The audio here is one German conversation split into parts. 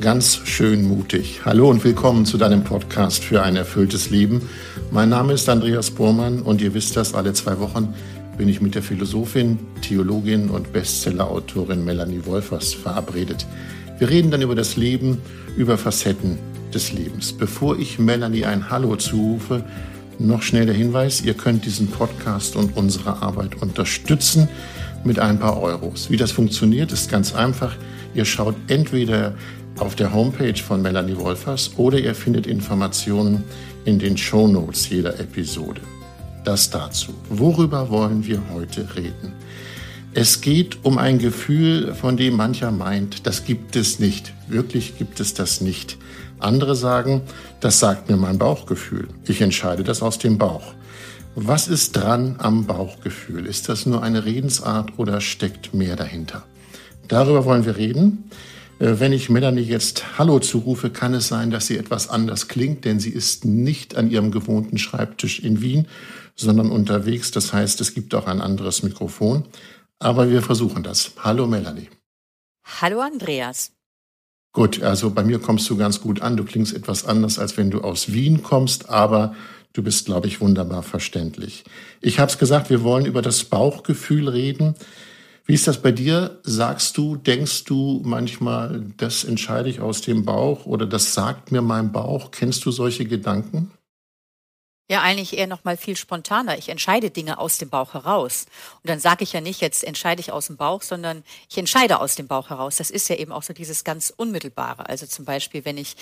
ganz schön mutig. Hallo und willkommen zu deinem Podcast für ein erfülltes Leben. Mein Name ist Andreas Bormann und ihr wisst das, alle zwei Wochen bin ich mit der Philosophin, Theologin und Bestsellerautorin Melanie Wolfers verabredet. Wir reden dann über das Leben, über Facetten des Lebens. Bevor ich Melanie ein Hallo zurufe, noch schnell der Hinweis, ihr könnt diesen Podcast und unsere Arbeit unterstützen mit ein paar Euros. Wie das funktioniert, ist ganz einfach. Ihr schaut entweder auf der Homepage von Melanie Wolfers oder ihr findet Informationen in den Show Notes jeder Episode. Das dazu. Worüber wollen wir heute reden? Es geht um ein Gefühl, von dem mancher meint, das gibt es nicht. Wirklich gibt es das nicht. Andere sagen, das sagt mir mein Bauchgefühl. Ich entscheide das aus dem Bauch. Was ist dran am Bauchgefühl? Ist das nur eine Redensart oder steckt mehr dahinter? Darüber wollen wir reden. Äh, wenn ich Melanie jetzt Hallo zurufe, kann es sein, dass sie etwas anders klingt, denn sie ist nicht an ihrem gewohnten Schreibtisch in Wien, sondern unterwegs. Das heißt, es gibt auch ein anderes Mikrofon. Aber wir versuchen das. Hallo Melanie. Hallo Andreas. Gut, also bei mir kommst du ganz gut an. Du klingst etwas anders, als wenn du aus Wien kommst, aber du bist, glaube ich, wunderbar verständlich. Ich habe es gesagt, wir wollen über das Bauchgefühl reden. Wie ist das bei dir? Sagst du, denkst du manchmal, das entscheide ich aus dem Bauch oder das sagt mir mein Bauch? Kennst du solche Gedanken? Ja, eigentlich eher noch mal viel spontaner. Ich entscheide Dinge aus dem Bauch heraus. Und dann sage ich ja nicht, jetzt entscheide ich aus dem Bauch, sondern ich entscheide aus dem Bauch heraus. Das ist ja eben auch so dieses ganz Unmittelbare. Also zum Beispiel, wenn ich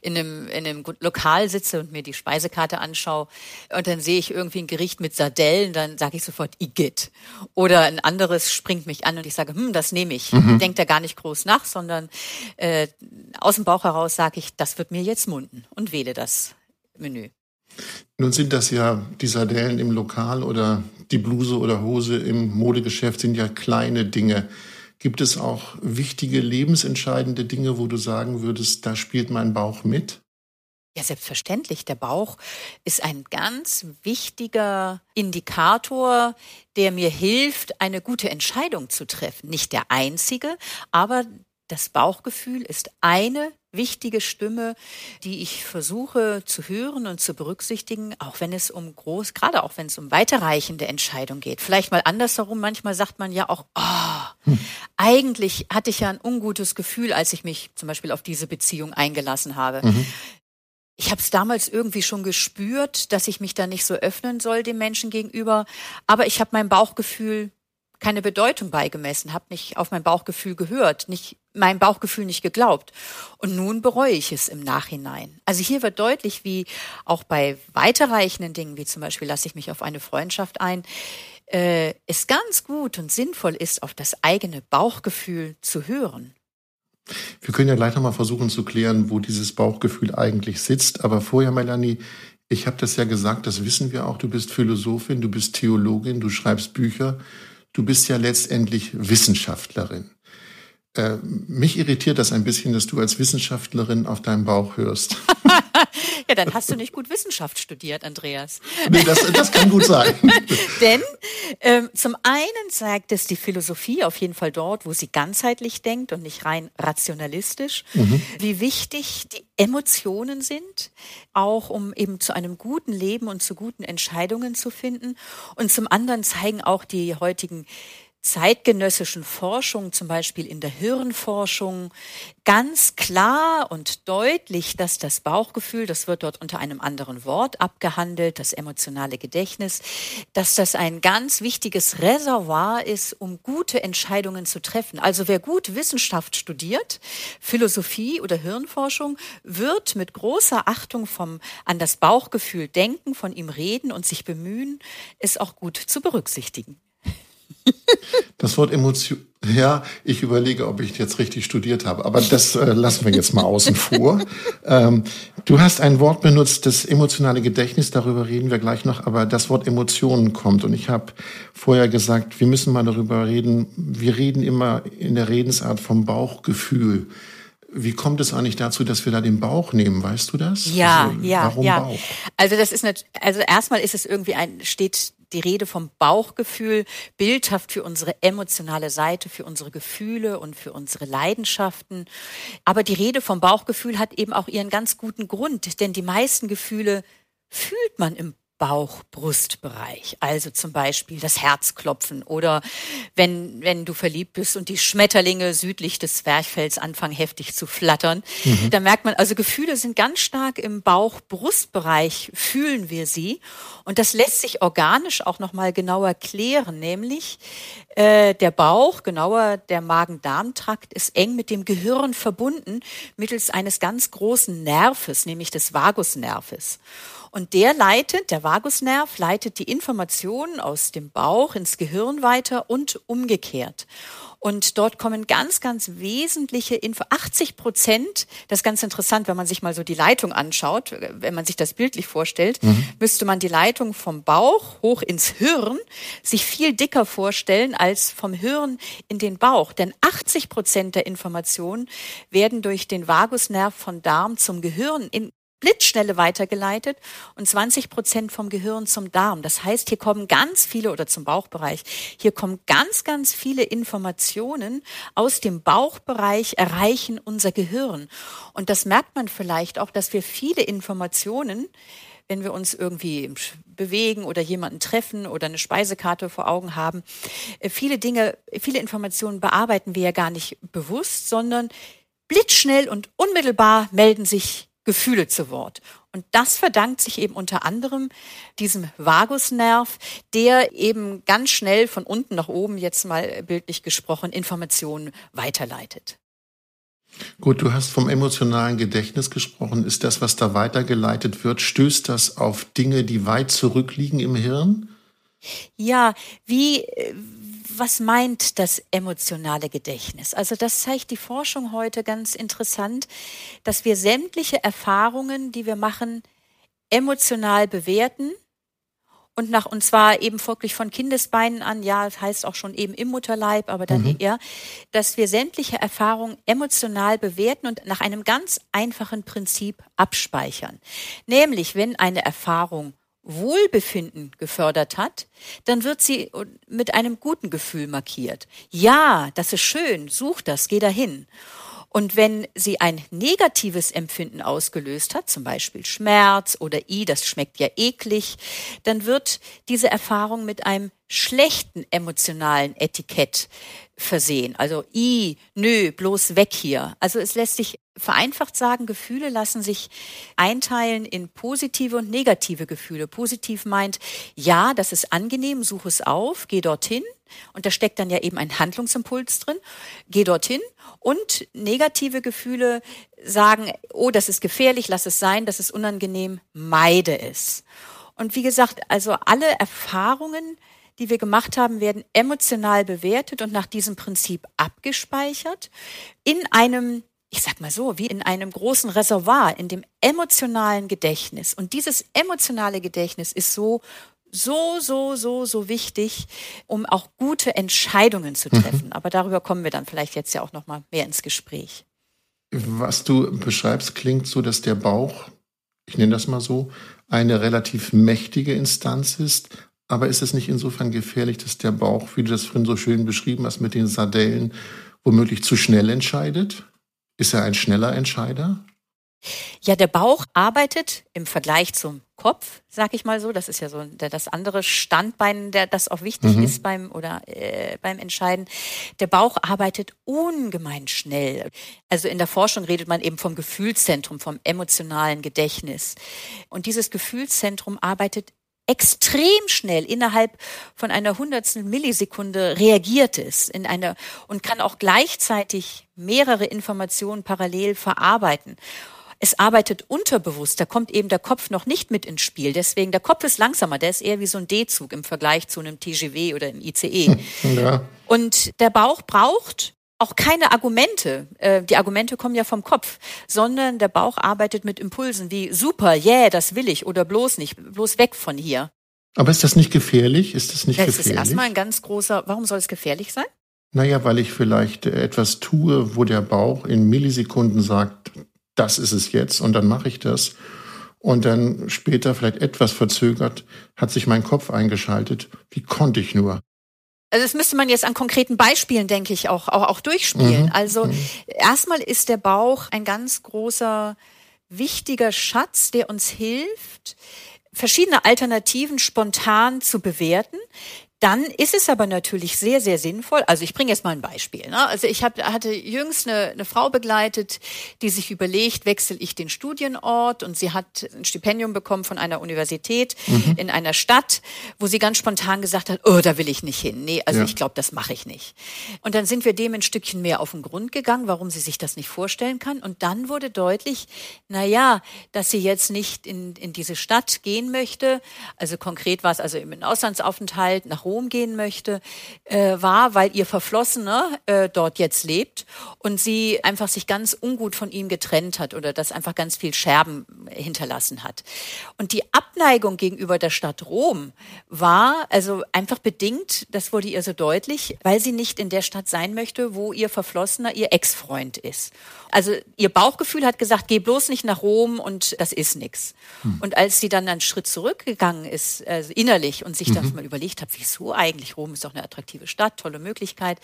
in einem, in einem Lokal sitze und mir die Speisekarte anschaue und dann sehe ich irgendwie ein Gericht mit Sardellen, dann sage ich sofort Igitt. Oder ein anderes springt mich an und ich sage, hm, das nehme ich. Mhm. Denkt da gar nicht groß nach, sondern äh, aus dem Bauch heraus sage ich, das wird mir jetzt munden und wähle das Menü. Nun sind das ja die Sardellen im Lokal oder die Bluse oder Hose im Modegeschäft sind ja kleine Dinge. Gibt es auch wichtige, lebensentscheidende Dinge, wo du sagen würdest, da spielt mein Bauch mit? Ja, selbstverständlich. Der Bauch ist ein ganz wichtiger Indikator, der mir hilft, eine gute Entscheidung zu treffen. Nicht der einzige, aber das Bauchgefühl ist eine wichtige Stimme, die ich versuche zu hören und zu berücksichtigen, auch wenn es um groß, gerade auch wenn es um weiterreichende Entscheidungen geht. Vielleicht mal andersherum. Manchmal sagt man ja auch, oh, hm. eigentlich hatte ich ja ein ungutes Gefühl, als ich mich zum Beispiel auf diese Beziehung eingelassen habe. Mhm. Ich habe es damals irgendwie schon gespürt, dass ich mich da nicht so öffnen soll dem Menschen gegenüber, aber ich habe mein Bauchgefühl keine Bedeutung beigemessen, habe nicht auf mein Bauchgefühl gehört, nicht mein Bauchgefühl nicht geglaubt. Und nun bereue ich es im Nachhinein. Also hier wird deutlich, wie auch bei weiterreichenden Dingen, wie zum Beispiel lasse ich mich auf eine Freundschaft ein, äh, es ganz gut und sinnvoll ist, auf das eigene Bauchgefühl zu hören. Wir können ja gleich nochmal versuchen zu klären, wo dieses Bauchgefühl eigentlich sitzt. Aber vorher, Melanie, ich habe das ja gesagt, das wissen wir auch. Du bist Philosophin, du bist Theologin, du schreibst Bücher du bist ja letztendlich Wissenschaftlerin. Äh, mich irritiert das ein bisschen, dass du als Wissenschaftlerin auf deinen Bauch hörst. ja, dann hast du nicht gut Wissenschaft studiert, Andreas. Nee, das, das kann gut sein. Denn ähm, zum einen zeigt es die Philosophie auf jeden Fall dort, wo sie ganzheitlich denkt und nicht rein rationalistisch, mhm. wie wichtig die Emotionen sind, auch um eben zu einem guten Leben und zu guten Entscheidungen zu finden. Und zum anderen zeigen auch die heutigen zeitgenössischen Forschung, zum Beispiel in der Hirnforschung, ganz klar und deutlich, dass das Bauchgefühl, das wird dort unter einem anderen Wort abgehandelt, das emotionale Gedächtnis, dass das ein ganz wichtiges Reservoir ist, um gute Entscheidungen zu treffen. Also wer gut Wissenschaft studiert, Philosophie oder Hirnforschung, wird mit großer Achtung vom, an das Bauchgefühl denken, von ihm reden und sich bemühen, es auch gut zu berücksichtigen. Das Wort Emotion, ja, ich überlege, ob ich jetzt richtig studiert habe, aber das äh, lassen wir jetzt mal außen vor. Ähm, du hast ein Wort benutzt, das emotionale Gedächtnis, darüber reden wir gleich noch, aber das Wort Emotionen kommt und ich habe vorher gesagt, wir müssen mal darüber reden. Wir reden immer in der Redensart vom Bauchgefühl. Wie kommt es eigentlich dazu, dass wir da den Bauch nehmen? Weißt du das? Ja, also, ja, warum ja. Bauch? Also das ist also erstmal ist es irgendwie ein steht die Rede vom Bauchgefühl, bildhaft für unsere emotionale Seite, für unsere Gefühle und für unsere Leidenschaften. Aber die Rede vom Bauchgefühl hat eben auch ihren ganz guten Grund, denn die meisten Gefühle fühlt man im Bauch-Brustbereich. Also zum Beispiel das Herzklopfen oder wenn, wenn du verliebt bist und die Schmetterlinge südlich des Zwerchfells anfangen heftig zu flattern. Mhm. Da merkt man, also Gefühle sind ganz stark im Bauch-Brustbereich, fühlen wir sie. Und das lässt sich organisch auch nochmal genauer klären, nämlich äh, der Bauch, genauer der Magen-Darm-Trakt, ist eng mit dem Gehirn verbunden mittels eines ganz großen Nerves, nämlich des Vagusnerves. Und der leitet, der Vagusnerv leitet die Informationen aus dem Bauch ins Gehirn weiter und umgekehrt. Und dort kommen ganz, ganz wesentliche Info. 80 Prozent, das ist ganz interessant, wenn man sich mal so die Leitung anschaut, wenn man sich das bildlich vorstellt, mhm. müsste man die Leitung vom Bauch hoch ins Hirn sich viel dicker vorstellen als vom Hirn in den Bauch. Denn 80 Prozent der Informationen werden durch den Vagusnerv von Darm zum Gehirn in Blitzschnelle weitergeleitet und 20 Prozent vom Gehirn zum Darm. Das heißt, hier kommen ganz viele oder zum Bauchbereich. Hier kommen ganz, ganz viele Informationen aus dem Bauchbereich erreichen unser Gehirn. Und das merkt man vielleicht auch, dass wir viele Informationen wenn wir uns irgendwie bewegen oder jemanden treffen oder eine Speisekarte vor Augen haben. Äh, viele Dinge, viele Informationen bearbeiten wir ja gar nicht bewusst, sondern blitzschnell und unmittelbar melden sich Gefühle zu Wort. Und das verdankt sich eben unter anderem diesem Vagusnerv, der eben ganz schnell von unten nach oben, jetzt mal bildlich gesprochen, Informationen weiterleitet. Gut, du hast vom emotionalen Gedächtnis gesprochen. Ist das, was da weitergeleitet wird, stößt das auf Dinge, die weit zurückliegen im Hirn? Ja, wie, was meint das emotionale Gedächtnis? Also das zeigt die Forschung heute ganz interessant, dass wir sämtliche Erfahrungen, die wir machen, emotional bewerten und nach und zwar eben wirklich von Kindesbeinen an, ja, das heißt auch schon eben im Mutterleib, aber dann mhm. eher, dass wir sämtliche Erfahrungen emotional bewerten und nach einem ganz einfachen Prinzip abspeichern. Nämlich, wenn eine Erfahrung Wohlbefinden gefördert hat, dann wird sie mit einem guten Gefühl markiert. Ja, das ist schön, such das, geh dahin. Und wenn sie ein negatives Empfinden ausgelöst hat, zum Beispiel Schmerz oder I, das schmeckt ja eklig, dann wird diese Erfahrung mit einem schlechten emotionalen Etikett versehen. Also I, nö, bloß weg hier. Also es lässt sich vereinfacht sagen, Gefühle lassen sich einteilen in positive und negative Gefühle. Positiv meint, ja, das ist angenehm, such es auf, geh dorthin. Und da steckt dann ja eben ein Handlungsimpuls drin. Geh dorthin. Und negative Gefühle sagen, oh, das ist gefährlich, lass es sein, das ist unangenehm, meide es. Und wie gesagt, also alle Erfahrungen, die wir gemacht haben, werden emotional bewertet und nach diesem Prinzip abgespeichert in einem ich sag mal so, wie in einem großen Reservoir, in dem emotionalen Gedächtnis. Und dieses emotionale Gedächtnis ist so so, so, so, so wichtig, um auch gute Entscheidungen zu treffen. Mhm. Aber darüber kommen wir dann vielleicht jetzt ja auch noch mal mehr ins Gespräch. Was du beschreibst, klingt so, dass der Bauch, ich nenne das mal so, eine relativ mächtige Instanz ist. Aber ist es nicht insofern gefährlich, dass der Bauch, wie du das vorhin so schön beschrieben hast, mit den Sardellen womöglich zu schnell entscheidet? Ist er ein schneller Entscheider? Ja, der Bauch arbeitet im Vergleich zum Kopf, sag ich mal so. Das ist ja so das andere Standbein, der das auch wichtig mhm. ist beim oder äh, beim Entscheiden. Der Bauch arbeitet ungemein schnell. Also in der Forschung redet man eben vom Gefühlszentrum, vom emotionalen Gedächtnis. Und dieses Gefühlszentrum arbeitet extrem schnell innerhalb von einer hundertstel Millisekunde reagiert es in einer und kann auch gleichzeitig mehrere Informationen parallel verarbeiten. Es arbeitet unterbewusst, da kommt eben der Kopf noch nicht mit ins Spiel. Deswegen, der Kopf ist langsamer, der ist eher wie so ein D-Zug im Vergleich zu einem TGW oder einem ICE. Ja. Und der Bauch braucht auch keine Argumente. Äh, die Argumente kommen ja vom Kopf, sondern der Bauch arbeitet mit Impulsen wie super, yeah, das will ich oder bloß nicht, bloß weg von hier. Aber ist das nicht gefährlich? Ist das nicht ja, gefährlich? Das ist erstmal ein ganz großer, warum soll es gefährlich sein? Naja, weil ich vielleicht etwas tue, wo der Bauch in Millisekunden sagt, das ist es jetzt und dann mache ich das. Und dann später, vielleicht etwas verzögert, hat sich mein Kopf eingeschaltet. Wie konnte ich nur? Also das müsste man jetzt an konkreten Beispielen, denke ich, auch, auch, auch durchspielen. Mhm. Also mhm. erstmal ist der Bauch ein ganz großer, wichtiger Schatz, der uns hilft, verschiedene Alternativen spontan zu bewerten. Dann ist es aber natürlich sehr, sehr sinnvoll. Also ich bringe jetzt mal ein Beispiel. Ne? Also ich hab, hatte jüngst eine, eine Frau begleitet, die sich überlegt, wechsle ich den Studienort und sie hat ein Stipendium bekommen von einer Universität mhm. in einer Stadt, wo sie ganz spontan gesagt hat, oh, da will ich nicht hin. Nee, also ja. ich glaube, das mache ich nicht. Und dann sind wir dem ein Stückchen mehr auf den Grund gegangen, warum sie sich das nicht vorstellen kann. Und dann wurde deutlich, na ja, dass sie jetzt nicht in, in diese Stadt gehen möchte. Also konkret war es also im Auslandsaufenthalt nach Rom gehen möchte, äh, war, weil ihr Verflossener äh, dort jetzt lebt und sie einfach sich ganz ungut von ihm getrennt hat oder das einfach ganz viel Scherben hinterlassen hat. Und die Abneigung gegenüber der Stadt Rom war also einfach bedingt, das wurde ihr so deutlich, weil sie nicht in der Stadt sein möchte, wo ihr Verflossener ihr Ex-Freund ist. Also ihr Bauchgefühl hat gesagt, geh bloß nicht nach Rom und das ist nix. Hm. Und als sie dann einen Schritt zurückgegangen ist, also innerlich und sich mhm. das mal überlegt hat, wieso eigentlich? Rom ist doch eine attraktive Stadt, tolle Möglichkeit.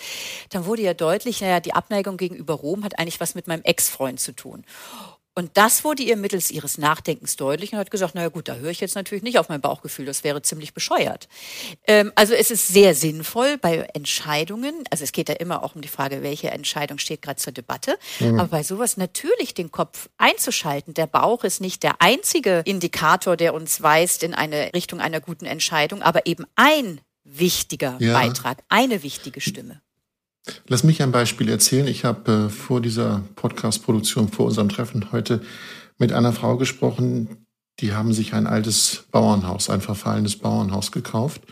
Dann wurde ja deutlich, naja, die Abneigung gegenüber Rom hat eigentlich was mit meinem Ex-Freund zu tun. Und das wurde ihr mittels ihres Nachdenkens deutlich und hat gesagt, naja gut, da höre ich jetzt natürlich nicht auf mein Bauchgefühl, das wäre ziemlich bescheuert. Ähm, also es ist sehr sinnvoll bei Entscheidungen, also es geht ja immer auch um die Frage, welche Entscheidung steht gerade zur Debatte, mhm. aber bei sowas natürlich den Kopf einzuschalten. Der Bauch ist nicht der einzige Indikator, der uns weist in eine Richtung einer guten Entscheidung, aber eben ein wichtiger ja. Beitrag, eine wichtige Stimme. Lass mich ein Beispiel erzählen. Ich habe äh, vor dieser Podcast-Produktion, vor unserem Treffen heute mit einer Frau gesprochen, die haben sich ein altes Bauernhaus, ein verfallenes Bauernhaus gekauft.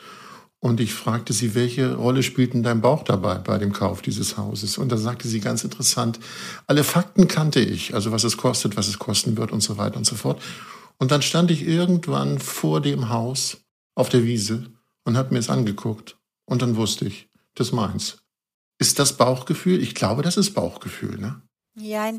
Und ich fragte sie, welche Rolle spielt denn dein Bauch dabei bei dem Kauf dieses Hauses? Und da sagte sie ganz interessant, alle Fakten kannte ich, also was es kostet, was es kosten wird und so weiter und so fort. Und dann stand ich irgendwann vor dem Haus auf der Wiese und habe mir es angeguckt. Und dann wusste ich, das meins. Ist das Bauchgefühl? Ich glaube, das ist Bauchgefühl, ne? Ja,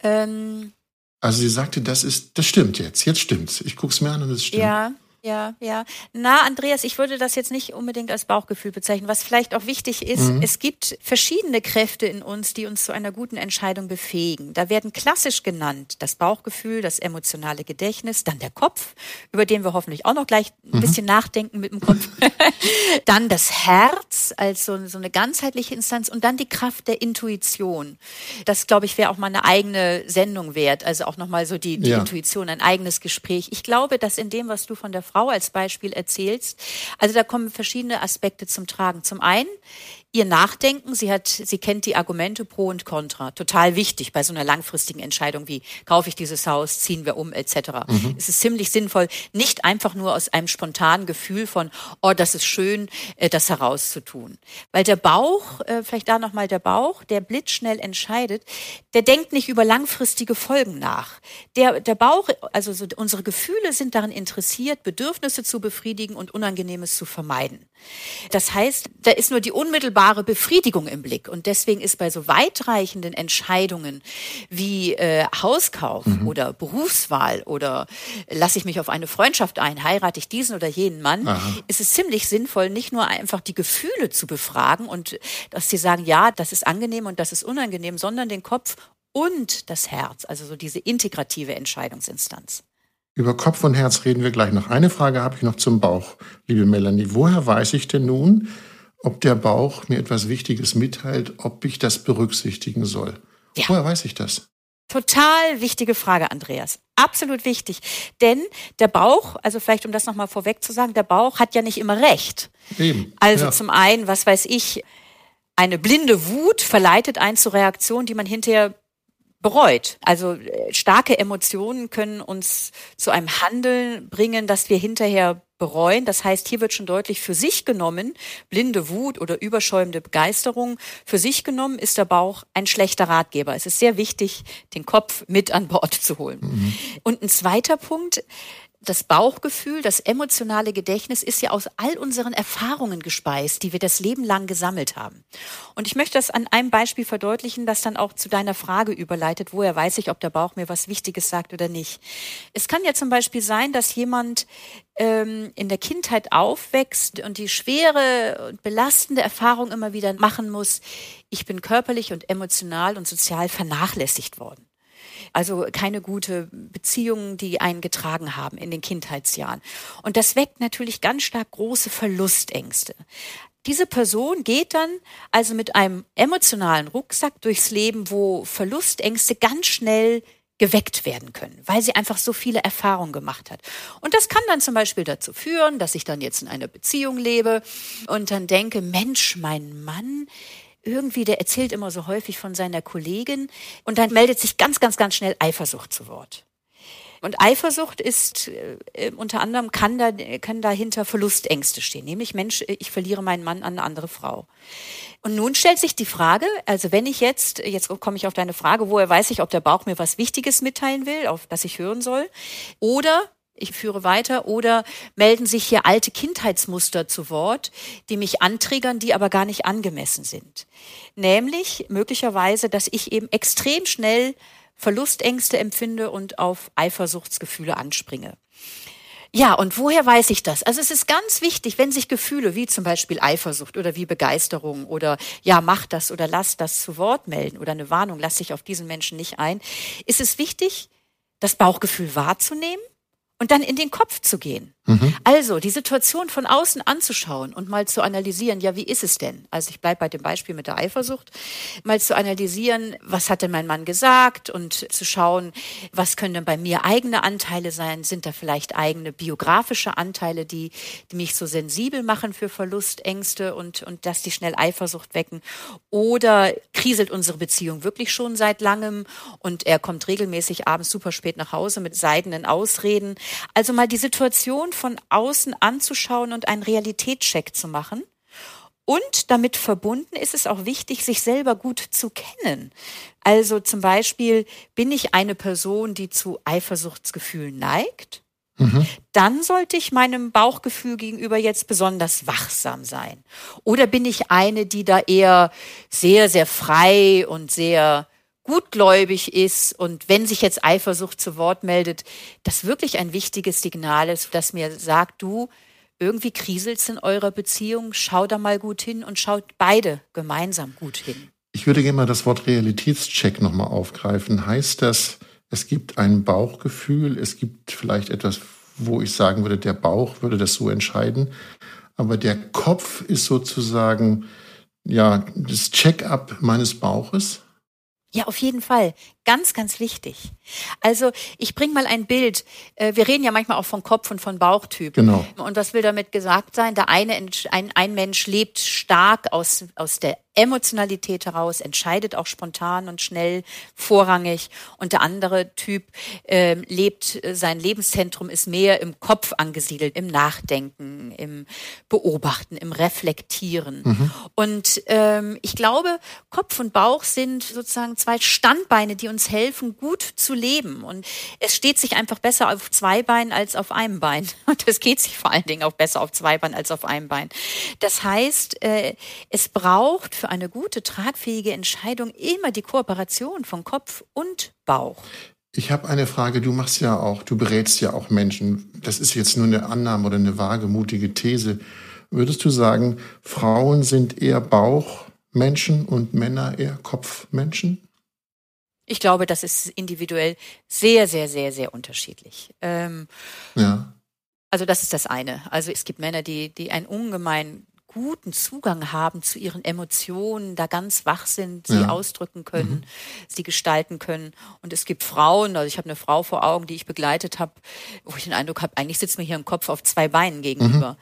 ähm, also sie sagte, das ist, das stimmt jetzt. Jetzt stimmt's. Ich guck's mir an und es stimmt. Ja, ja, ja. Na, Andreas, ich würde das jetzt nicht unbedingt als Bauchgefühl bezeichnen. Was vielleicht auch wichtig ist, mhm. es gibt verschiedene Kräfte in uns, die uns zu einer guten Entscheidung befähigen. Da werden klassisch genannt das Bauchgefühl, das emotionale Gedächtnis, dann der Kopf, über den wir hoffentlich auch noch gleich ein mhm. bisschen nachdenken mit dem Kopf. dann das Herz als so, so eine ganzheitliche Instanz und dann die Kraft der Intuition. Das, glaube ich, wäre auch mal eine eigene Sendung wert. Also auch nochmal so die, die ja. Intuition, ein eigenes Gespräch. Ich glaube, dass in dem, was du von der Frau als Beispiel erzählst. Also da kommen verschiedene Aspekte zum Tragen. Zum einen ihr Nachdenken. Sie hat, sie kennt die Argumente pro und contra. Total wichtig bei so einer langfristigen Entscheidung wie kaufe ich dieses Haus, ziehen wir um etc. Mhm. Es ist ziemlich sinnvoll, nicht einfach nur aus einem spontanen Gefühl von oh das ist schön, äh, das herauszutun, weil der Bauch, äh, vielleicht da noch mal der Bauch, der blitzschnell entscheidet, der denkt nicht über langfristige Folgen nach. Der der Bauch, also so, unsere Gefühle sind daran interessiert, Bedürfnisse zu befriedigen und Unangenehmes zu vermeiden. Das heißt, da ist nur die unmittelbare Befriedigung im Blick. Und deswegen ist bei so weitreichenden Entscheidungen wie äh, Hauskauf mhm. oder Berufswahl oder lasse ich mich auf eine Freundschaft ein, heirate ich diesen oder jenen Mann, Aha. ist es ziemlich sinnvoll, nicht nur einfach die Gefühle zu befragen und dass sie sagen, ja, das ist angenehm und das ist unangenehm, sondern den Kopf und das Herz, also so diese integrative Entscheidungsinstanz. Über Kopf und Herz reden wir gleich noch. Eine Frage habe ich noch zum Bauch, liebe Melanie. Woher weiß ich denn nun, ob der Bauch mir etwas Wichtiges mitteilt, ob ich das berücksichtigen soll? Ja. Woher weiß ich das? Total wichtige Frage, Andreas. Absolut wichtig. Denn der Bauch, also vielleicht um das nochmal vorweg zu sagen, der Bauch hat ja nicht immer recht. Eben. Also ja. zum einen, was weiß ich, eine blinde Wut verleitet einen zu Reaktionen, die man hinterher bereut. Also äh, starke Emotionen können uns zu einem Handeln bringen, das wir hinterher bereuen. Das heißt, hier wird schon deutlich für sich genommen, blinde Wut oder überschäumende Begeisterung, für sich genommen ist der Bauch ein schlechter Ratgeber. Es ist sehr wichtig, den Kopf mit an Bord zu holen. Mhm. Und ein zweiter Punkt, das Bauchgefühl, das emotionale Gedächtnis ist ja aus all unseren Erfahrungen gespeist, die wir das Leben lang gesammelt haben. Und ich möchte das an einem Beispiel verdeutlichen, das dann auch zu deiner Frage überleitet, woher weiß ich, ob der Bauch mir was Wichtiges sagt oder nicht. Es kann ja zum Beispiel sein, dass jemand ähm, in der Kindheit aufwächst und die schwere und belastende Erfahrung immer wieder machen muss, ich bin körperlich und emotional und sozial vernachlässigt worden. Also keine gute Beziehungen, die einen getragen haben in den Kindheitsjahren. Und das weckt natürlich ganz stark große Verlustängste. Diese Person geht dann also mit einem emotionalen Rucksack durchs Leben, wo Verlustängste ganz schnell geweckt werden können, weil sie einfach so viele Erfahrungen gemacht hat. Und das kann dann zum Beispiel dazu führen, dass ich dann jetzt in einer Beziehung lebe und dann denke, Mensch, mein Mann, irgendwie, der erzählt immer so häufig von seiner Kollegin und dann meldet sich ganz, ganz, ganz schnell Eifersucht zu Wort. Und Eifersucht ist äh, unter anderem kann da können dahinter Verlustängste stehen, nämlich Mensch, ich verliere meinen Mann an eine andere Frau. Und nun stellt sich die Frage, also wenn ich jetzt jetzt komme ich auf deine Frage, woher weiß ich, ob der Bauch mir was Wichtiges mitteilen will, auf das ich hören soll, oder ich führe weiter oder melden sich hier alte Kindheitsmuster zu Wort, die mich antriggern, die aber gar nicht angemessen sind. Nämlich möglicherweise, dass ich eben extrem schnell Verlustängste empfinde und auf Eifersuchtsgefühle anspringe. Ja, und woher weiß ich das? Also es ist ganz wichtig, wenn sich Gefühle wie zum Beispiel Eifersucht oder wie Begeisterung oder ja, mach das oder lass das zu Wort melden oder eine Warnung, lass dich auf diesen Menschen nicht ein, ist es wichtig, das Bauchgefühl wahrzunehmen und dann in den Kopf zu gehen. Mhm. Also die Situation von außen anzuschauen und mal zu analysieren, ja, wie ist es denn? Also ich bleibe bei dem Beispiel mit der Eifersucht, mal zu analysieren, was hat denn mein Mann gesagt und zu schauen, was können denn bei mir eigene Anteile sein? Sind da vielleicht eigene biografische Anteile, die, die mich so sensibel machen für Verlustängste und, und dass die schnell Eifersucht wecken? Oder kriselt unsere Beziehung wirklich schon seit langem und er kommt regelmäßig abends super spät nach Hause mit seidenen Ausreden? Also mal die Situation von außen anzuschauen und einen Realitätscheck zu machen. Und damit verbunden ist es auch wichtig, sich selber gut zu kennen. Also zum Beispiel, bin ich eine Person, die zu Eifersuchtsgefühlen neigt? Mhm. Dann sollte ich meinem Bauchgefühl gegenüber jetzt besonders wachsam sein. Oder bin ich eine, die da eher sehr, sehr frei und sehr gutgläubig ist und wenn sich jetzt Eifersucht zu Wort meldet, das wirklich ein wichtiges Signal ist, das mir sagt, du, irgendwie kriselt's in eurer Beziehung, schau da mal gut hin und schaut beide gemeinsam gut hin. Ich würde gerne mal das Wort Realitätscheck nochmal aufgreifen. Heißt das, es gibt ein Bauchgefühl, es gibt vielleicht etwas, wo ich sagen würde, der Bauch würde das so entscheiden, aber der Kopf ist sozusagen ja das Check-up meines Bauches? Ja, auf jeden Fall. Ganz, ganz wichtig. Also ich bringe mal ein Bild. Äh, wir reden ja manchmal auch von Kopf und von Bauchtyp. Genau. Und was will damit gesagt sein? Der eine, ein, ein Mensch lebt stark aus, aus der Emotionalität heraus, entscheidet auch spontan und schnell, vorrangig. Und der andere Typ äh, lebt, sein Lebenszentrum ist mehr im Kopf angesiedelt, im Nachdenken, im Beobachten, im Reflektieren. Mhm. Und ähm, ich glaube, Kopf und Bauch sind sozusagen zwei Standbeine, die uns helfen, gut zu leben. Und es steht sich einfach besser auf zwei Beinen als auf einem Bein. Und es geht sich vor allen Dingen auch besser auf zwei Beinen als auf einem Bein. Das heißt, äh, es braucht für eine gute, tragfähige Entscheidung immer die Kooperation von Kopf und Bauch. Ich habe eine Frage. Du machst ja auch, du berätst ja auch Menschen. Das ist jetzt nur eine Annahme oder eine wagemutige These. Würdest du sagen, Frauen sind eher Bauchmenschen und Männer eher Kopfmenschen? Ich glaube, das ist individuell sehr, sehr, sehr, sehr unterschiedlich. Ähm, ja. Also das ist das eine. Also es gibt Männer, die, die ein ungemein guten Zugang haben zu ihren Emotionen, da ganz wach sind, sie ja. ausdrücken können, mhm. sie gestalten können. Und es gibt Frauen, also ich habe eine Frau vor Augen, die ich begleitet habe, wo ich den Eindruck habe, eigentlich sitzt mir hier im Kopf auf zwei Beinen gegenüber.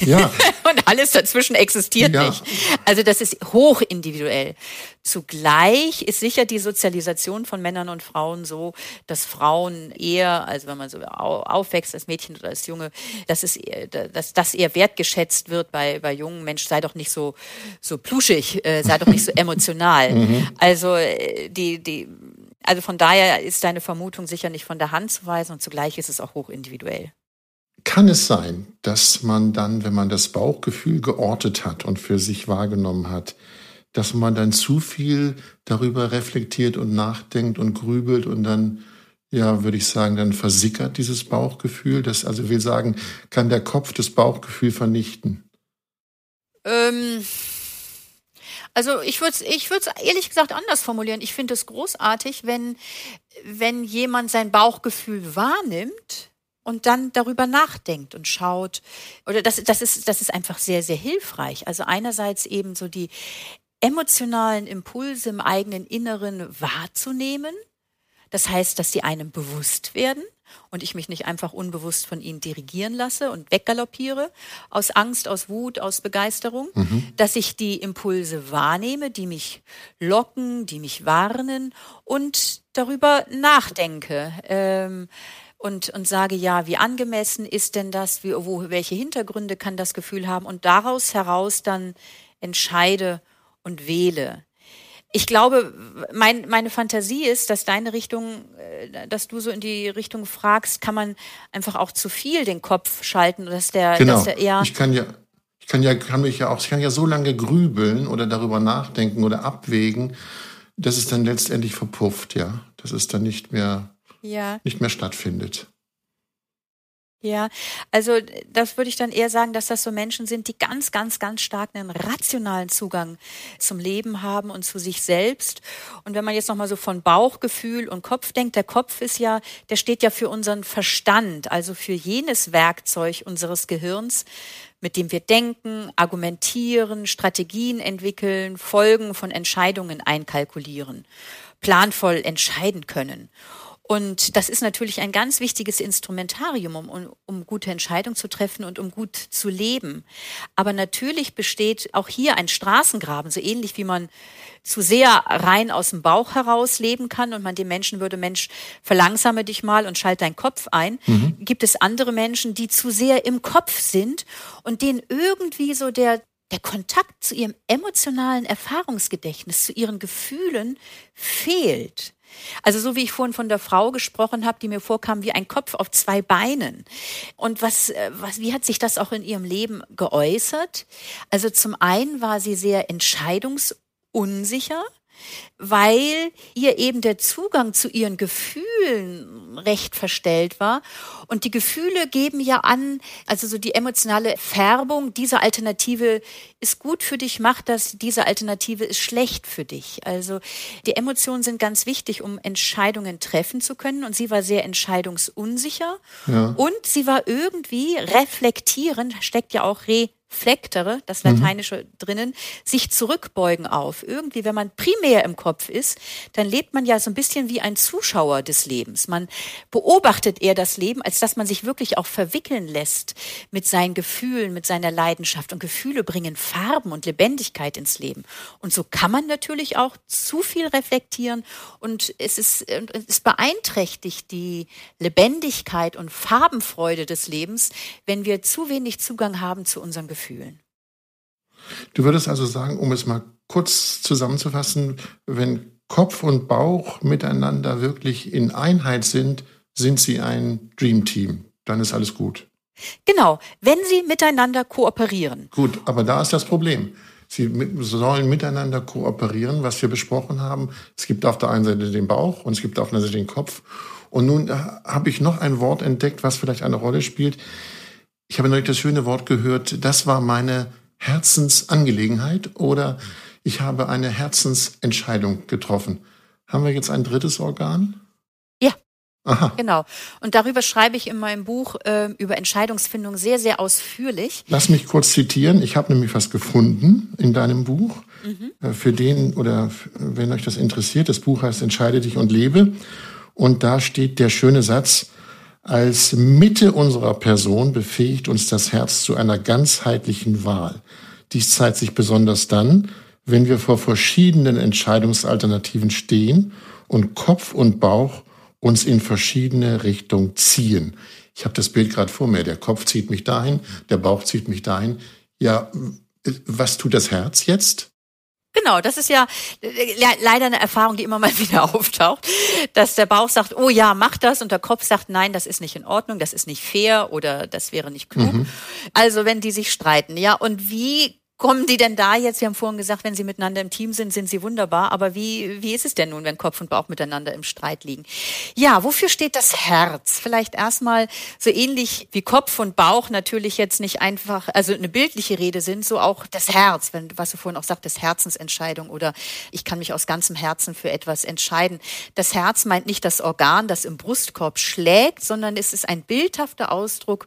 Mhm. Ja. Und alles dazwischen existiert ja. nicht. Also das ist hoch individuell. Zugleich ist sicher die Sozialisation von Männern und Frauen so, dass Frauen eher, also wenn man so aufwächst als Mädchen oder als Junge, dass es dass das eher wertgeschätzt wird bei bei Jungen. Mensch, sei doch nicht so so pluschig, äh, sei doch nicht so emotional. Mhm. Also äh, die die Also von daher ist deine Vermutung sicher nicht von der Hand zu weisen und zugleich ist es auch hochindividuell. Kann es sein, dass man dann, wenn man das Bauchgefühl geortet hat und für sich wahrgenommen hat, dass man dann zu viel darüber reflektiert und nachdenkt und grübelt und dann, ja, würde ich sagen, dann versickert dieses Bauchgefühl. Das also will sagen, kann der Kopf das Bauchgefühl vernichten? Ähm, also ich würde es ich würd's ehrlich gesagt anders formulieren. Ich finde es großartig, wenn, wenn jemand sein Bauchgefühl wahrnimmt und dann darüber nachdenkt und schaut. Oder das, das, ist, das ist einfach sehr, sehr hilfreich. Also einerseits eben so die emotionalen Impulse im eigenen Inneren wahrzunehmen. Das heißt, dass sie einem bewusst werden und ich mich nicht einfach unbewusst von ihnen dirigieren lasse und weggaloppiere, aus Angst, aus Wut, aus Begeisterung, mhm. dass ich die Impulse wahrnehme, die mich locken, die mich warnen und darüber nachdenke. Ähm, und, und sage, ja, wie angemessen ist denn das, wie, wo, welche Hintergründe kann das Gefühl haben und daraus heraus dann entscheide und wähle. Ich glaube, mein, meine Fantasie ist, dass deine Richtung, äh, dass du so in die Richtung fragst, kann man einfach auch zu viel den Kopf schalten, dass der, genau. dass der eher. Ich kann ja, ich kann ja, kann mich ja auch, ich kann ja so lange grübeln oder darüber nachdenken oder abwägen, dass es dann letztendlich verpufft, ja. Dass es dann nicht mehr ja. nicht mehr stattfindet. Ja, also das würde ich dann eher sagen, dass das so Menschen sind, die ganz, ganz, ganz stark einen rationalen Zugang zum Leben haben und zu sich selbst. Und wenn man jetzt nochmal so von Bauchgefühl und Kopf denkt, der Kopf ist ja, der steht ja für unseren Verstand, also für jenes Werkzeug unseres Gehirns, mit dem wir denken, argumentieren, Strategien entwickeln, Folgen von Entscheidungen einkalkulieren, planvoll entscheiden können. Und das ist natürlich ein ganz wichtiges Instrumentarium, um, um, gute Entscheidungen zu treffen und um gut zu leben. Aber natürlich besteht auch hier ein Straßengraben, so ähnlich wie man zu sehr rein aus dem Bauch heraus leben kann und man dem Menschen würde, Mensch, verlangsame dich mal und schalt deinen Kopf ein. Mhm. Gibt es andere Menschen, die zu sehr im Kopf sind und denen irgendwie so der, der Kontakt zu ihrem emotionalen Erfahrungsgedächtnis, zu ihren Gefühlen fehlt. Also so wie ich vorhin von der Frau gesprochen habe, die mir vorkam wie ein Kopf auf zwei Beinen. Und was, äh, was, wie hat sich das auch in ihrem Leben geäußert? Also zum einen war sie sehr entscheidungsunsicher weil ihr eben der Zugang zu ihren Gefühlen recht verstellt war. Und die Gefühle geben ja an, also so die emotionale Färbung, diese Alternative ist gut für dich, macht das, diese Alternative ist schlecht für dich. Also die Emotionen sind ganz wichtig, um Entscheidungen treffen zu können. Und sie war sehr entscheidungsunsicher. Ja. Und sie war irgendwie reflektierend, steckt ja auch re flektere, das mhm. Lateinische mhm. drinnen, sich zurückbeugen auf. Irgendwie, wenn man primär im Kopf ist, dann lebt man ja so ein bisschen wie ein Zuschauer des Lebens. Man beobachtet eher das Leben, als dass man sich wirklich auch verwickeln lässt mit seinen Gefühlen, mit seiner Leidenschaft. Und Gefühle bringen Farben und Lebendigkeit ins Leben. Und so kann man natürlich auch zu viel reflektieren und es ist, es beeinträchtigt die Lebendigkeit und Farbenfreude des Lebens, wenn wir zu wenig Zugang haben zu unseren Gefühlen fühlen. Du würdest also sagen, um es mal kurz zusammenzufassen, wenn Kopf und Bauch miteinander wirklich in Einheit sind, sind sie ein Dream Team. Dann ist alles gut. Genau, wenn sie miteinander kooperieren. Gut, aber da ist das Problem. Sie sollen miteinander kooperieren, was wir besprochen haben. Es gibt auf der einen Seite den Bauch und es gibt auf der anderen Seite den Kopf. Und nun äh, habe ich noch ein Wort entdeckt, was vielleicht eine Rolle spielt. Ich habe neulich das schöne Wort gehört, das war meine Herzensangelegenheit oder ich habe eine Herzensentscheidung getroffen. Haben wir jetzt ein drittes Organ? Ja. Aha. Genau. Und darüber schreibe ich in meinem Buch äh, über Entscheidungsfindung sehr, sehr ausführlich. Lass mich kurz zitieren. Ich habe nämlich was gefunden in deinem Buch. Mhm. Äh, für den oder wenn euch das interessiert, das Buch heißt Entscheide dich und lebe. Und da steht der schöne Satz, als Mitte unserer Person befähigt uns das Herz zu einer ganzheitlichen Wahl. Dies zeigt sich besonders dann, wenn wir vor verschiedenen Entscheidungsalternativen stehen und Kopf und Bauch uns in verschiedene Richtungen ziehen. Ich habe das Bild gerade vor mir. Der Kopf zieht mich dahin, der Bauch zieht mich dahin. Ja, was tut das Herz jetzt? Genau, das ist ja äh, leider eine Erfahrung, die immer mal wieder auftaucht, dass der Bauch sagt, oh ja, mach das und der Kopf sagt, nein, das ist nicht in Ordnung, das ist nicht fair oder das wäre nicht klug. Mhm. Also wenn die sich streiten, ja, und wie kommen die denn da jetzt? Sie haben vorhin gesagt, wenn sie miteinander im Team sind, sind sie wunderbar. Aber wie, wie ist es denn nun, wenn Kopf und Bauch miteinander im Streit liegen? Ja, wofür steht das Herz? Vielleicht erstmal so ähnlich wie Kopf und Bauch natürlich jetzt nicht einfach, also eine bildliche Rede sind, so auch das Herz, wenn, was du vorhin auch sagtest, Herzensentscheidung oder ich kann mich aus ganzem Herzen für etwas entscheiden. Das Herz meint nicht das Organ, das im Brustkorb schlägt, sondern es ist ein bildhafter Ausdruck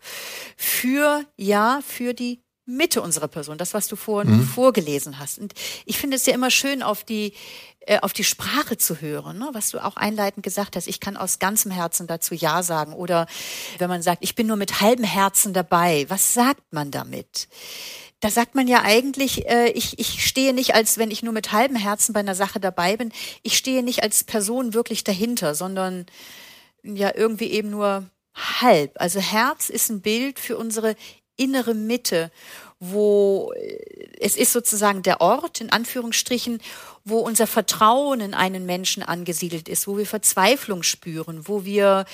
für, ja, für die Mitte unserer Person, das, was du vorhin mhm. vorgelesen hast. Und ich finde es ja immer schön, auf die, äh, auf die Sprache zu hören, ne? was du auch einleitend gesagt hast. Ich kann aus ganzem Herzen dazu Ja sagen. Oder wenn man sagt, ich bin nur mit halbem Herzen dabei, was sagt man damit? Da sagt man ja eigentlich, äh, ich, ich stehe nicht als, wenn ich nur mit halbem Herzen bei einer Sache dabei bin, ich stehe nicht als Person wirklich dahinter, sondern ja irgendwie eben nur halb. Also Herz ist ein Bild für unsere innere Mitte, wo äh, es ist sozusagen der Ort, in Anführungsstrichen, wo unser Vertrauen in einen Menschen angesiedelt ist, wo wir Verzweiflung spüren, wo wir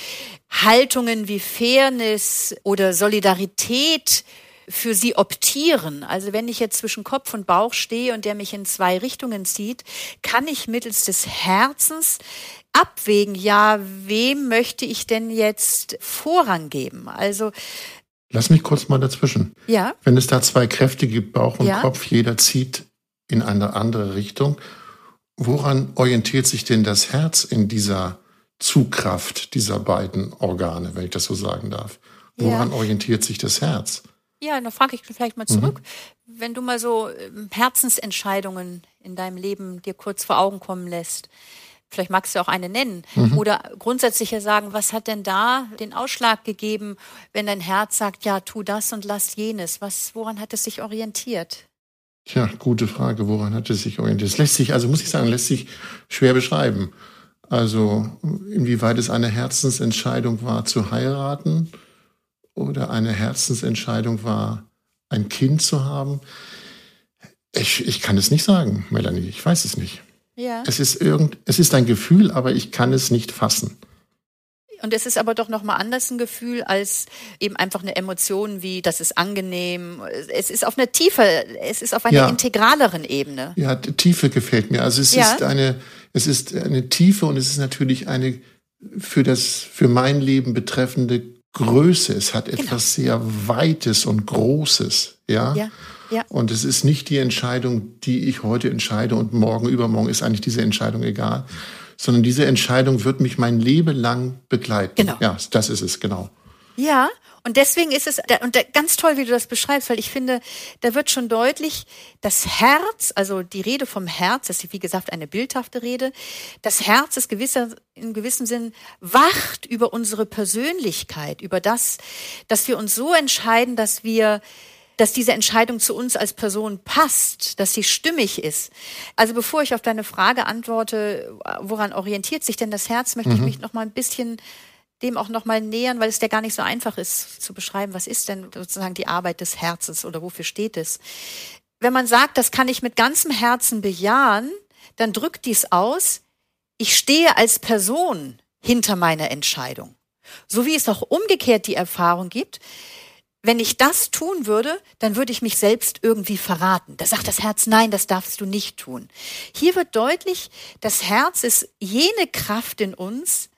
Haltungen wie Fairness oder Solidarität für sie optieren. Also wenn ich jetzt zwischen Kopf und Bauch stehe und der mich in zwei Richtungen zieht, kann ich mittels des Herzens abwägen, ja, wem möchte ich denn jetzt Vorrang geben? Also Lass mich kurz mal dazwischen. Ja. Wenn es da zwei Kräfte gibt, Bauch und ja. Kopf, jeder zieht in eine andere Richtung. Woran orientiert sich denn das Herz in dieser Zugkraft dieser beiden Organe, wenn ich das so sagen darf? Woran ja. orientiert sich das Herz? Ja, dann frage ich vielleicht mal zurück. Mhm. Wenn du mal so ähm, Herzensentscheidungen in deinem Leben dir kurz vor Augen kommen lässt, Vielleicht magst du auch eine nennen. Mhm. Oder grundsätzlicher sagen, was hat denn da den Ausschlag gegeben, wenn dein Herz sagt, ja, tu das und lass jenes? Was, woran hat es sich orientiert? Tja, gute Frage. Woran hat es sich orientiert? Es lässt sich, also muss ich sagen, lässt sich schwer beschreiben. Also, inwieweit es eine Herzensentscheidung war, zu heiraten oder eine Herzensentscheidung war, ein Kind zu haben. Ich, ich kann es nicht sagen, Melanie. Ich weiß es nicht. Ja. Es ist irgend, es ist ein Gefühl, aber ich kann es nicht fassen. Und es ist aber doch nochmal anders ein Gefühl als eben einfach eine Emotion wie, das ist angenehm. Es ist auf einer tiefer, es ist auf einer ja. integraleren Ebene. Ja, Tiefe gefällt mir. Also es ja. ist eine, es ist eine Tiefe und es ist natürlich eine für das, für mein Leben betreffende Größe. Es hat genau. etwas sehr Weites und Großes. Ja. ja. Ja. Und es ist nicht die Entscheidung, die ich heute entscheide und morgen, übermorgen ist eigentlich diese Entscheidung egal, sondern diese Entscheidung wird mich mein Leben lang begleiten. Genau. Ja, das ist es, genau. Ja, und deswegen ist es, und ganz toll, wie du das beschreibst, weil ich finde, da wird schon deutlich, das Herz, also die Rede vom Herz, das ist wie gesagt eine bildhafte Rede, das Herz ist gewisser, in gewissem Sinn wacht über unsere Persönlichkeit, über das, dass wir uns so entscheiden, dass wir dass diese Entscheidung zu uns als Person passt, dass sie stimmig ist. Also bevor ich auf deine Frage antworte, woran orientiert sich denn das Herz, möchte mhm. ich mich noch mal ein bisschen dem auch noch mal nähern, weil es ja gar nicht so einfach ist zu beschreiben, was ist denn sozusagen die Arbeit des Herzens oder wofür steht es. Wenn man sagt, das kann ich mit ganzem Herzen bejahen, dann drückt dies aus, ich stehe als Person hinter meiner Entscheidung. So wie es auch umgekehrt die Erfahrung gibt, wenn ich das tun würde, dann würde ich mich selbst irgendwie verraten. Da sagt das Herz, nein, das darfst du nicht tun. Hier wird deutlich, das Herz ist jene Kraft in uns,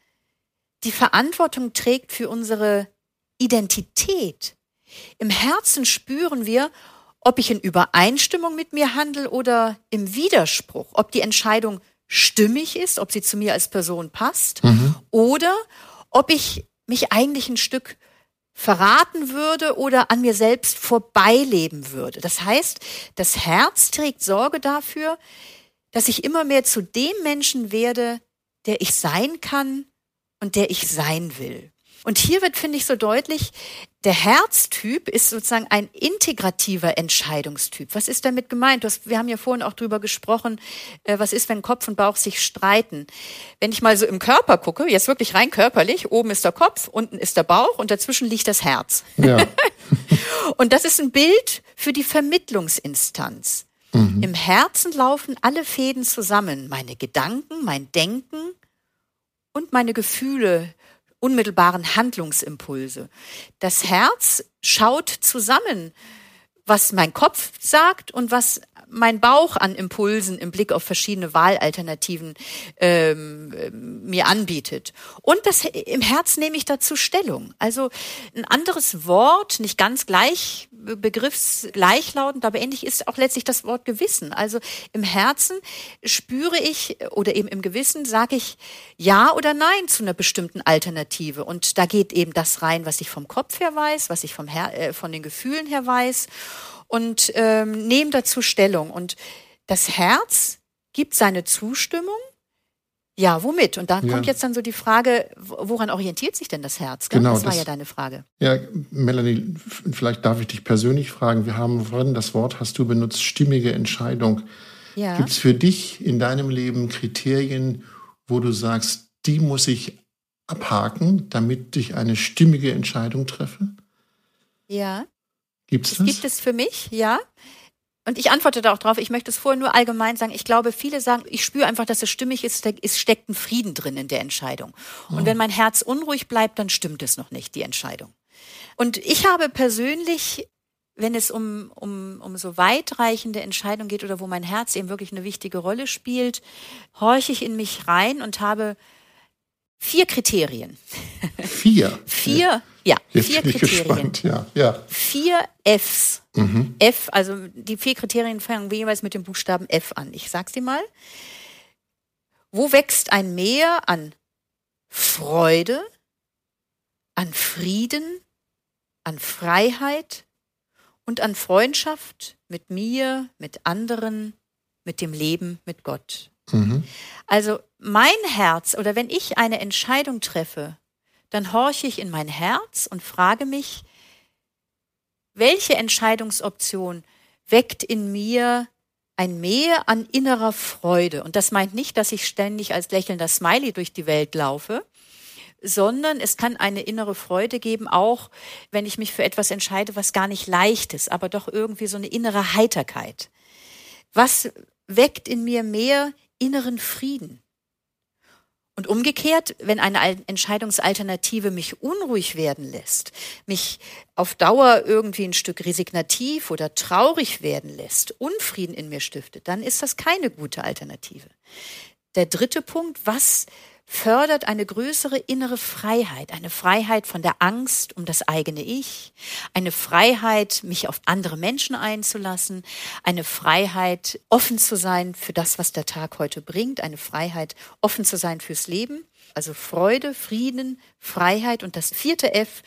die Verantwortung trägt für unsere Identität. Im Herzen spüren wir, ob ich in Übereinstimmung mit mir handle oder im Widerspruch, ob die Entscheidung stimmig ist, ob sie zu mir als Person passt mhm. oder ob ich mich eigentlich ein Stück verraten würde oder an mir selbst vorbeileben würde. Das heißt, das Herz trägt Sorge dafür, dass ich immer mehr zu dem Menschen werde, der ich sein kann und der ich sein will. Und hier wird, finde ich, so deutlich, der Herztyp ist sozusagen ein integrativer Entscheidungstyp. Was ist damit gemeint? Hast, wir haben ja vorhin auch drüber gesprochen, äh, was ist, wenn Kopf und Bauch sich streiten. Wenn ich mal so im Körper gucke, jetzt wirklich rein körperlich, oben ist der Kopf, unten ist der Bauch und dazwischen liegt das Herz. Ja. und das ist ein Bild für die Vermittlungsinstanz. Mhm. Im Herzen laufen alle Fäden zusammen. Meine Gedanken, mein Denken und meine Gefühle, unmittelbaren Handlungsimpulse. Das Herz schaut zusammen, was mein Kopf sagt und was mein Bauch an Impulsen im Blick auf verschiedene Wahlalternativen ähm, mir anbietet. Und das im Herz nehme ich dazu Stellung. Also ein anderes Wort, nicht ganz gleich begriffsgleichlautend, aber ähnlich ist auch letztlich das Wort Gewissen. Also im Herzen spüre ich oder eben im Gewissen sage ich ja oder nein zu einer bestimmten Alternative. Und da geht eben das rein, was ich vom Kopf her weiß, was ich vom her, äh, von den Gefühlen her weiß und ähm, nehmen dazu Stellung. Und das Herz gibt seine Zustimmung. Ja, womit? Und da ja. kommt jetzt dann so die Frage, woran orientiert sich denn das Herz? Gell? Genau, das war das, ja deine Frage. Ja, Melanie, vielleicht darf ich dich persönlich fragen. Wir haben vorhin das Wort, hast du benutzt, stimmige Entscheidung. Ja. Gibt es für dich in deinem Leben Kriterien, wo du sagst, die muss ich abhaken, damit ich eine stimmige Entscheidung treffe? Ja. Gibt's das? Gibt es für mich, ja. Und ich antworte da auch drauf. Ich möchte es vorher nur allgemein sagen. Ich glaube, viele sagen, ich spüre einfach, dass es stimmig ist. Es steckt ein Frieden drin in der Entscheidung. Und oh. wenn mein Herz unruhig bleibt, dann stimmt es noch nicht, die Entscheidung. Und ich habe persönlich, wenn es um, um, um so weitreichende Entscheidungen geht oder wo mein Herz eben wirklich eine wichtige Rolle spielt, horche ich in mich rein und habe vier Kriterien. Vier? vier, ja, Jetzt vier bin ich Kriterien. Gespannt. Ja, ja. Vier Fs. Mhm. F, also die vier Kriterien fangen jeweils mit dem Buchstaben F an. Ich sag's dir mal. Wo wächst ein Meer an Freude, an Frieden, an Freiheit und an Freundschaft mit mir, mit anderen, mit dem Leben, mit Gott? Mhm. Also mein Herz oder wenn ich eine Entscheidung treffe, dann horche ich in mein Herz und frage mich, welche Entscheidungsoption weckt in mir ein Mehr an innerer Freude? Und das meint nicht, dass ich ständig als lächelnder Smiley durch die Welt laufe, sondern es kann eine innere Freude geben, auch wenn ich mich für etwas entscheide, was gar nicht leicht ist, aber doch irgendwie so eine innere Heiterkeit. Was weckt in mir mehr inneren Frieden? Und umgekehrt, wenn eine Entscheidungsalternative mich unruhig werden lässt, mich auf Dauer irgendwie ein Stück resignativ oder traurig werden lässt, Unfrieden in mir stiftet, dann ist das keine gute Alternative. Der dritte Punkt, was fördert eine größere innere Freiheit, eine Freiheit von der Angst um das eigene Ich, eine Freiheit, mich auf andere Menschen einzulassen, eine Freiheit, offen zu sein für das, was der Tag heute bringt, eine Freiheit, offen zu sein fürs Leben. Also Freude, Frieden, Freiheit und das vierte F.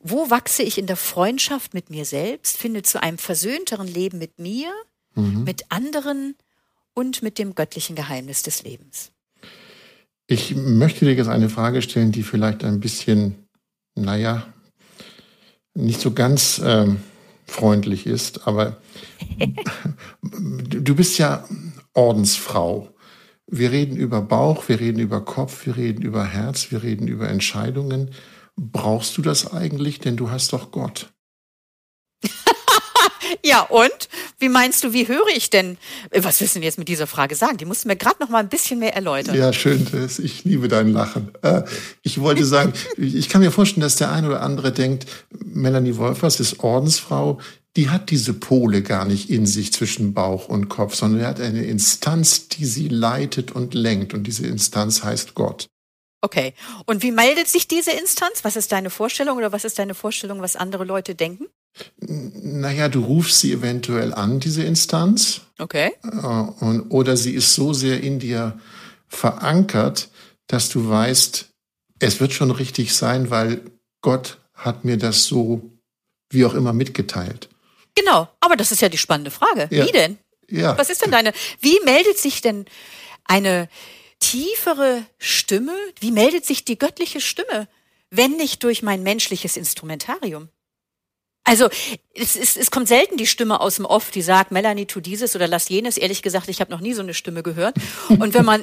Wo wachse ich in der Freundschaft mit mir selbst, finde zu einem versöhnteren Leben mit mir, mhm. mit anderen und mit dem göttlichen Geheimnis des Lebens. Ich möchte dir jetzt eine Frage stellen, die vielleicht ein bisschen, naja, nicht so ganz ähm, freundlich ist, aber du bist ja Ordensfrau. Wir reden über Bauch, wir reden über Kopf, wir reden über Herz, wir reden über Entscheidungen. Brauchst du das eigentlich? Denn du hast doch Gott. Ja, und? Wie meinst du, wie höre ich denn? Was willst du denn jetzt mit dieser Frage sagen? Die musst du mir gerade noch mal ein bisschen mehr erläutern. Ja, schön. Ich liebe dein Lachen. Äh, ich wollte sagen, ich kann mir vorstellen, dass der eine oder andere denkt, Melanie Wolfers ist Ordensfrau, die hat diese Pole gar nicht in sich zwischen Bauch und Kopf, sondern er hat eine Instanz, die sie leitet und lenkt. Und diese Instanz heißt Gott. Okay. Und wie meldet sich diese Instanz? Was ist deine Vorstellung oder was ist deine Vorstellung, was andere Leute denken? Naja, du rufst sie eventuell an, diese Instanz. Okay. Äh, und, oder sie ist so sehr in dir verankert, dass du weißt, es wird schon richtig sein, weil Gott hat mir das so wie auch immer mitgeteilt. Genau, aber das ist ja die spannende Frage. Ja. Wie denn? Ja. Was ist denn deine, wie meldet sich denn eine tiefere Stimme? Wie meldet sich die göttliche Stimme, wenn nicht durch mein menschliches Instrumentarium? Also es, es, es kommt selten die Stimme aus dem Off, die sagt, Melanie, tu dieses oder lass jenes. Ehrlich gesagt, ich habe noch nie so eine Stimme gehört. Und wenn man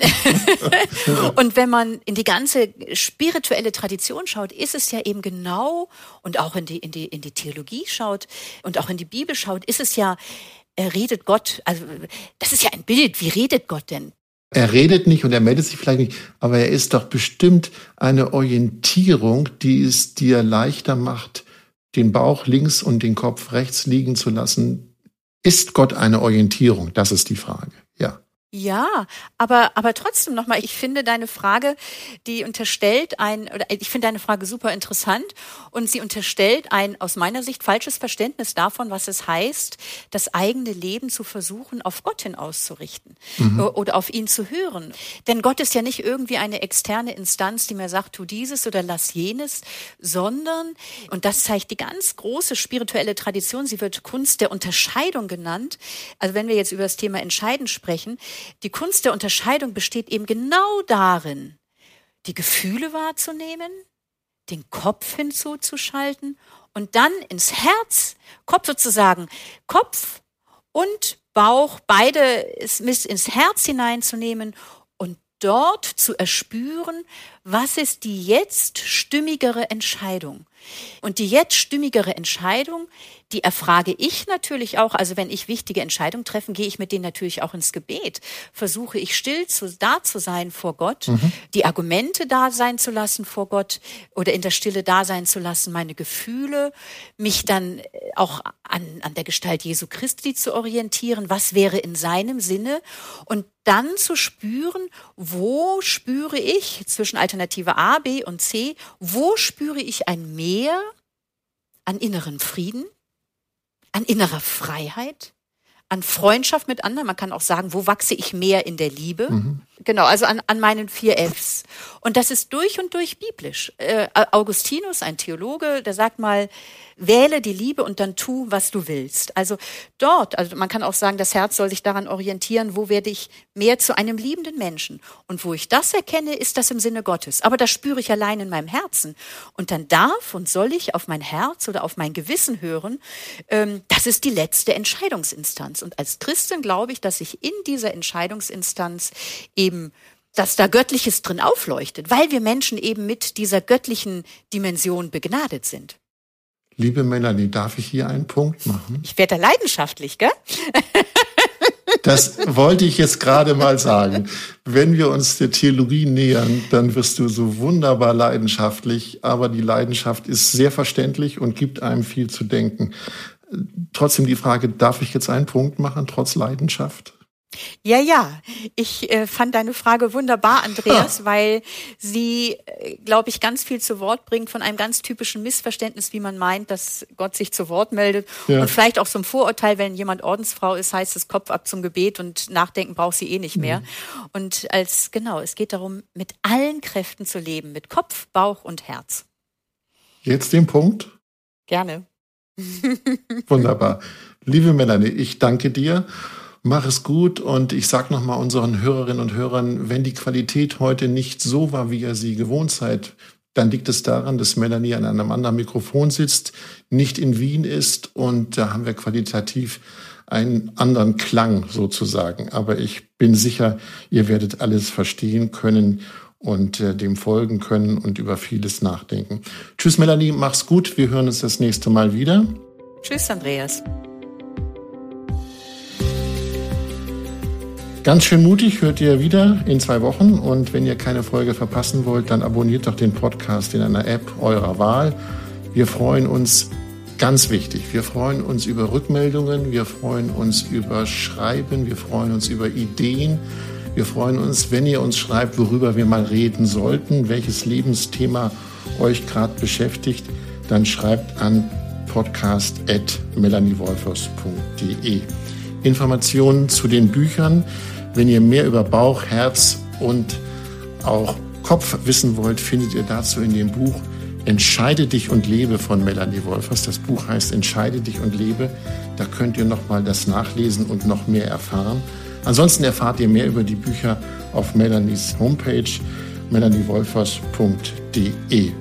und wenn man in die ganze spirituelle Tradition schaut, ist es ja eben genau und auch in die in die in die Theologie schaut und auch in die Bibel schaut, ist es ja er redet Gott, also das ist ja ein Bild, wie redet Gott denn? Er redet nicht und er meldet sich vielleicht nicht, aber er ist doch bestimmt eine Orientierung, die es dir leichter macht, den Bauch links und den Kopf rechts liegen zu lassen. Ist Gott eine Orientierung? Das ist die Frage. Ja. Aber, aber trotzdem nochmal, ich finde deine Frage, die unterstellt ein, oder ich finde deine Frage super interessant und sie unterstellt ein aus meiner Sicht falsches Verständnis davon, was es heißt, das eigene Leben zu versuchen, auf Gott hin auszurichten mhm. oder auf ihn zu hören. Denn Gott ist ja nicht irgendwie eine externe Instanz, die mir sagt, tu dieses oder lass jenes, sondern, und das zeigt die ganz große spirituelle Tradition, sie wird Kunst der Unterscheidung genannt. Also wenn wir jetzt über das Thema Entscheiden sprechen, die Kunst der Unterscheidung besteht eben genau darin, die Gefühle wahrzunehmen, den Kopf hinzuzuschalten und dann ins Herz, Kopf sozusagen, Kopf und Bauch, beide ins Herz hineinzunehmen und dort zu erspüren, was ist die jetzt stimmigere Entscheidung. Und die jetzt stimmigere Entscheidung die erfrage ich natürlich auch. Also wenn ich wichtige Entscheidungen treffe, gehe ich mit denen natürlich auch ins Gebet. Versuche ich still zu, da zu sein vor Gott, mhm. die Argumente da sein zu lassen vor Gott oder in der Stille da sein zu lassen, meine Gefühle, mich dann äh, auch an, an der Gestalt Jesu Christi zu orientieren. Was wäre in seinem Sinne? Und dann zu spüren, wo spüre ich zwischen Alternative A, B und C, wo spüre ich ein Mehr an inneren Frieden? An innerer Freiheit, an Freundschaft mit anderen. Man kann auch sagen, wo wachse ich mehr in der Liebe? Mhm. Genau, also an, an meinen vier Fs. Und das ist durch und durch biblisch. Äh, Augustinus, ein Theologe, der sagt mal, wähle die Liebe und dann tu, was du willst. Also dort, also man kann auch sagen, das Herz soll sich daran orientieren, wo werde ich mehr zu einem liebenden Menschen. Und wo ich das erkenne, ist das im Sinne Gottes. Aber das spüre ich allein in meinem Herzen. Und dann darf und soll ich auf mein Herz oder auf mein Gewissen hören. Ähm, das ist die letzte Entscheidungsinstanz. Und als Christin glaube ich, dass ich in dieser Entscheidungsinstanz eben eben, dass da Göttliches drin aufleuchtet, weil wir Menschen eben mit dieser göttlichen Dimension begnadet sind. Liebe Melanie, darf ich hier einen Punkt machen? Ich werde da leidenschaftlich, gell? Das wollte ich jetzt gerade mal sagen. Wenn wir uns der Theologie nähern, dann wirst du so wunderbar leidenschaftlich, aber die Leidenschaft ist sehr verständlich und gibt einem viel zu denken. Trotzdem die Frage, darf ich jetzt einen Punkt machen, trotz Leidenschaft? Ja, ja. Ich äh, fand deine Frage wunderbar, Andreas, ja. weil sie, äh, glaube ich, ganz viel zu Wort bringt von einem ganz typischen Missverständnis, wie man meint, dass Gott sich zu Wort meldet. Ja. Und vielleicht auch so ein Vorurteil, wenn jemand Ordensfrau ist, heißt es Kopf ab zum Gebet und nachdenken braucht sie eh nicht mehr. Mhm. Und als, genau, es geht darum, mit allen Kräften zu leben, mit Kopf, Bauch und Herz. Jetzt den Punkt? Gerne. Wunderbar. Liebe Melanie, ich danke dir. Mach es gut und ich sage nochmal unseren Hörerinnen und Hörern, wenn die Qualität heute nicht so war, wie ihr sie gewohnt seid, dann liegt es daran, dass Melanie an einem anderen Mikrofon sitzt, nicht in Wien ist und da haben wir qualitativ einen anderen Klang sozusagen. Aber ich bin sicher, ihr werdet alles verstehen können und äh, dem folgen können und über vieles nachdenken. Tschüss Melanie, mach's gut. Wir hören uns das nächste Mal wieder. Tschüss Andreas. Ganz schön mutig hört ihr wieder in zwei Wochen und wenn ihr keine Folge verpassen wollt, dann abonniert doch den Podcast in einer App eurer Wahl. Wir freuen uns ganz wichtig. Wir freuen uns über Rückmeldungen, wir freuen uns über Schreiben, wir freuen uns über Ideen. Wir freuen uns, wenn ihr uns schreibt, worüber wir mal reden sollten, welches Lebensthema euch gerade beschäftigt, dann schreibt an podcast.melaniewolfers.de. Informationen zu den Büchern wenn ihr mehr über Bauch, Herz und auch Kopf wissen wollt, findet ihr dazu in dem Buch Entscheide dich und lebe von Melanie Wolfers. Das Buch heißt Entscheide dich und lebe. Da könnt ihr nochmal das nachlesen und noch mehr erfahren. Ansonsten erfahrt ihr mehr über die Bücher auf Melanies Homepage melaniewolfers.de.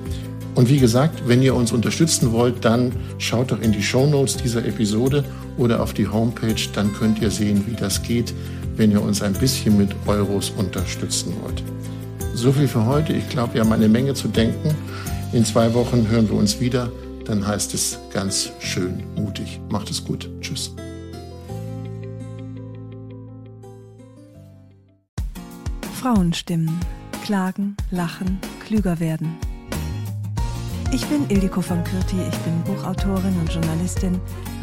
Und wie gesagt, wenn ihr uns unterstützen wollt, dann schaut doch in die Show Notes dieser Episode oder auf die Homepage, dann könnt ihr sehen, wie das geht wenn ihr uns ein bisschen mit Euros unterstützen wollt. So viel für heute. Ich glaube, wir haben eine Menge zu denken. In zwei Wochen hören wir uns wieder. Dann heißt es ganz schön mutig. Macht es gut. Tschüss. Frauenstimmen. Klagen, lachen, klüger werden. Ich bin Ildiko von Kürti, ich bin Buchautorin und Journalistin